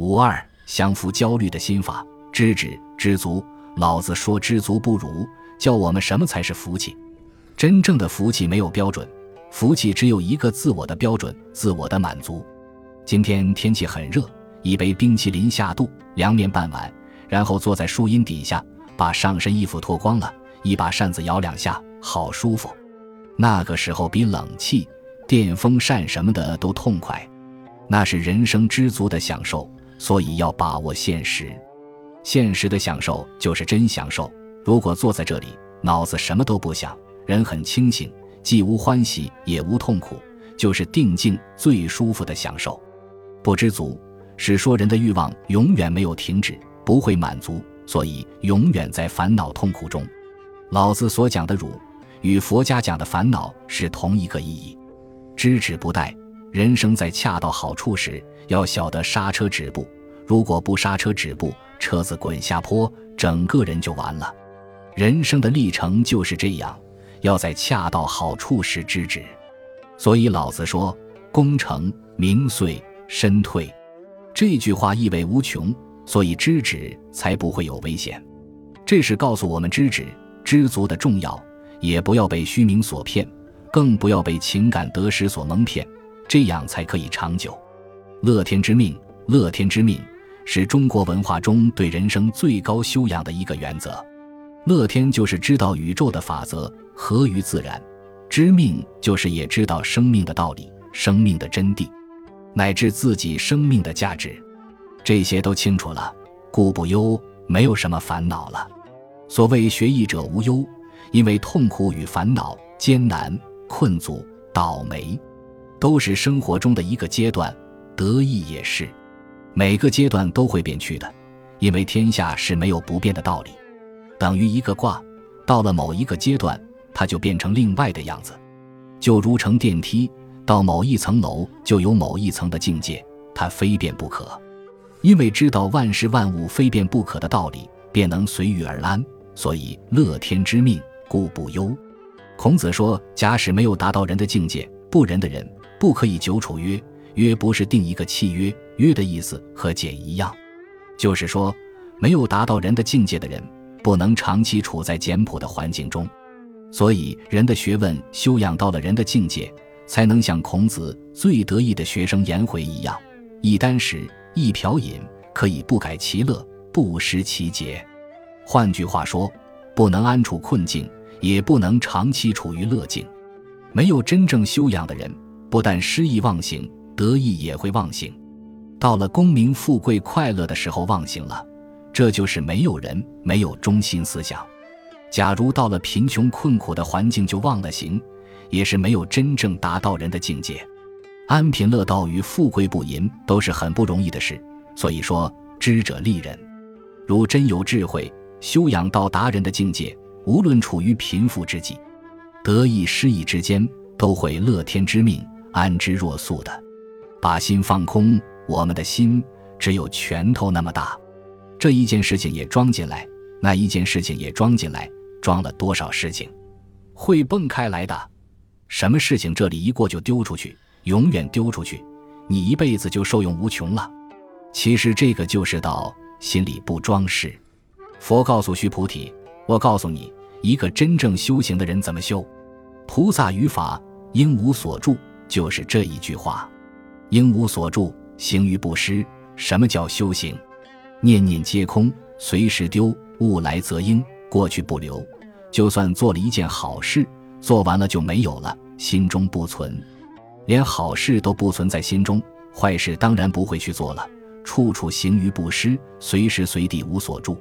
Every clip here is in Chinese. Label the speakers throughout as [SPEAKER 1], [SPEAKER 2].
[SPEAKER 1] 五二降服焦虑的心法，知止知足。老子说：“知足不辱。”教我们什么才是福气？真正的福气没有标准，福气只有一个自我的标准，自我的满足。今天天气很热，一杯冰淇淋下肚，凉面半碗，然后坐在树荫底下，把上身衣服脱光了，一把扇子摇两下，好舒服。那个时候比冷气、电风扇什么的都痛快，那是人生知足的享受。所以要把握现实，现实的享受就是真享受。如果坐在这里，脑子什么都不想，人很清醒，既无欢喜也无痛苦，就是定静最舒服的享受。不知足是说人的欲望永远没有停止，不会满足，所以永远在烦恼痛苦中。老子所讲的辱，与佛家讲的烦恼是同一个意义。知止不殆，人生在恰到好处时，要晓得刹车止步。如果不刹车止步，车子滚下坡，整个人就完了。人生的历程就是这样，要在恰到好处时知止。所以老子说：“功成名遂身退。”这句话意味无穷，所以知止才不会有危险。这是告诉我们知止知足的重要，也不要被虚名所骗，更不要被情感得失所蒙骗，这样才可以长久。乐天之命，乐天之命是中国文化中对人生最高修养的一个原则。乐天就是知道宇宙的法则合于自然，知命就是也知道生命的道理、生命的真谛，乃至自己生命的价值，这些都清楚了，故不忧，没有什么烦恼了。所谓学艺者无忧，因为痛苦与烦恼、艰难、困阻、倒霉，都是生活中的一个阶段，得意也是，每个阶段都会变去的，因为天下是没有不变的道理。等于一个卦，到了某一个阶段，它就变成另外的样子，就如乘电梯到某一层楼，就有某一层的境界，它非变不可。因为知道万事万物非变不可的道理，便能随遇而安，所以乐天之命，故不忧。孔子说：“假使没有达到人的境界，不仁的人不可以久处约。约不是定一个契约，约的意思和简一样，就是说没有达到人的境界的人。”不能长期处在简朴的环境中，所以人的学问修养到了人的境界，才能像孔子最得意的学生颜回一样，一箪食，一瓢饮，可以不改其乐，不失其节。换句话说，不能安处困境，也不能长期处于乐境。没有真正修养的人，不但失意忘形，得意也会忘形。到了功名富贵快乐的时候，忘形了。这就是没有人，没有中心思想。假如到了贫穷困苦的环境就忘了形，也是没有真正达到人的境界。安贫乐道与富贵不淫都是很不容易的事。所以说，知者利人。如真有智慧，修养到达人的境界，无论处于贫富之际，得意失意之间，都会乐天知命，安之若素的。把心放空，我们的心只有拳头那么大。这一件事情也装进来，那一件事情也装进来，装了多少事情，会蹦开来的。什么事情这里一过就丢出去，永远丢出去，你一辈子就受用无穷了。其实这个就是道，心里不装饰。佛告诉须菩提：“我告诉你，一个真正修行的人怎么修。菩萨于法应无所住，就是这一句话。应无所住，行于不失。什么叫修行？”念念皆空，随时丢，物来则应，过去不留。就算做了一件好事，做完了就没有了，心中不存，连好事都不存在心中，坏事当然不会去做了。处处行于不失，随时随地无所住。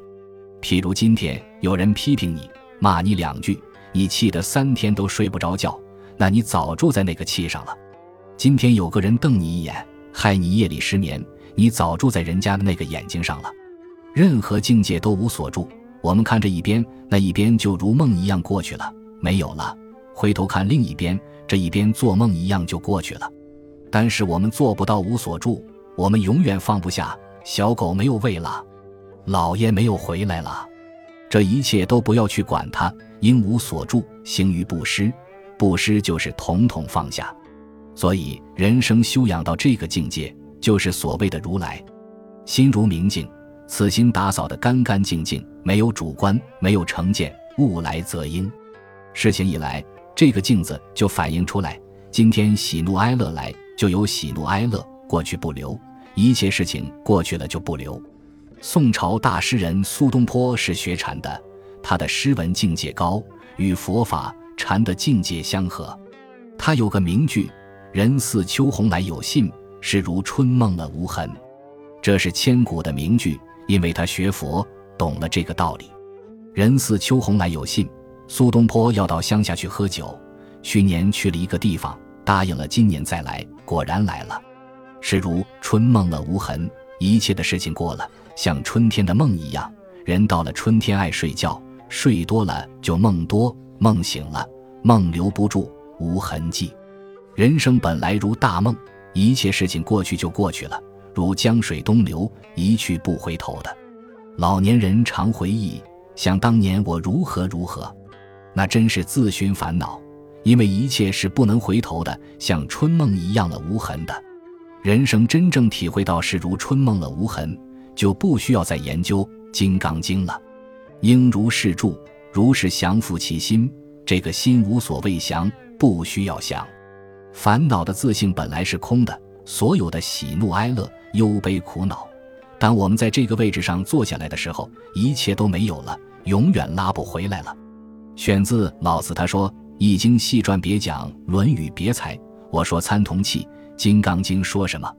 [SPEAKER 1] 譬如今天有人批评你，骂你两句，你气得三天都睡不着觉，那你早住在那个气上了。今天有个人瞪你一眼，害你夜里失眠。你早住在人家的那个眼睛上了，任何境界都无所住。我们看这一边，那一边就如梦一样过去了，没有了。回头看另一边，这一边做梦一样就过去了。但是我们做不到无所住，我们永远放不下。小狗没有喂了，老爷没有回来了，这一切都不要去管它，应无所住，行于不失。布施就是统统放下。所以人生修养到这个境界。就是所谓的如来，心如明镜，此心打扫得干干净净，没有主观，没有成见，物来则应。事情一来，这个镜子就反映出来。今天喜怒哀乐来，就有喜怒哀乐；过去不留，一切事情过去了就不留。宋朝大诗人苏东坡是学禅的，他的诗文境界高，与佛法禅的境界相合。他有个名句：“人似秋鸿来有信，是如春梦了无痕。”这是千古的名句，因为他学佛懂了这个道理。人似秋鸿来有信，苏东坡要到乡下去喝酒。去年去了一个地方，答应了今年再来，果然来了。是如春梦了无痕，一切的事情过了，像春天的梦一样。人到了春天爱睡觉，睡多了就梦多，梦醒了梦留不住，无痕迹。人生本来如大梦，一切事情过去就过去了，如江水东流，一去不回头的。老年人常回忆，想当年我如何如何，那真是自寻烦恼。因为一切是不能回头的，像春梦一样了无痕的。人生真正体会到是如春梦了无痕，就不需要再研究《金刚经》了。应如是住，如是降伏其心。这个心无所谓降，不需要降。烦恼的自性本来是空的，所有的喜怒哀乐、忧悲苦恼，当我们在这个位置上坐下来的时候，一切都没有了，永远拉不回来了。选自老子，他说。《易经》细传别讲，《论语》别裁。我说参同契，《金刚经》说什么？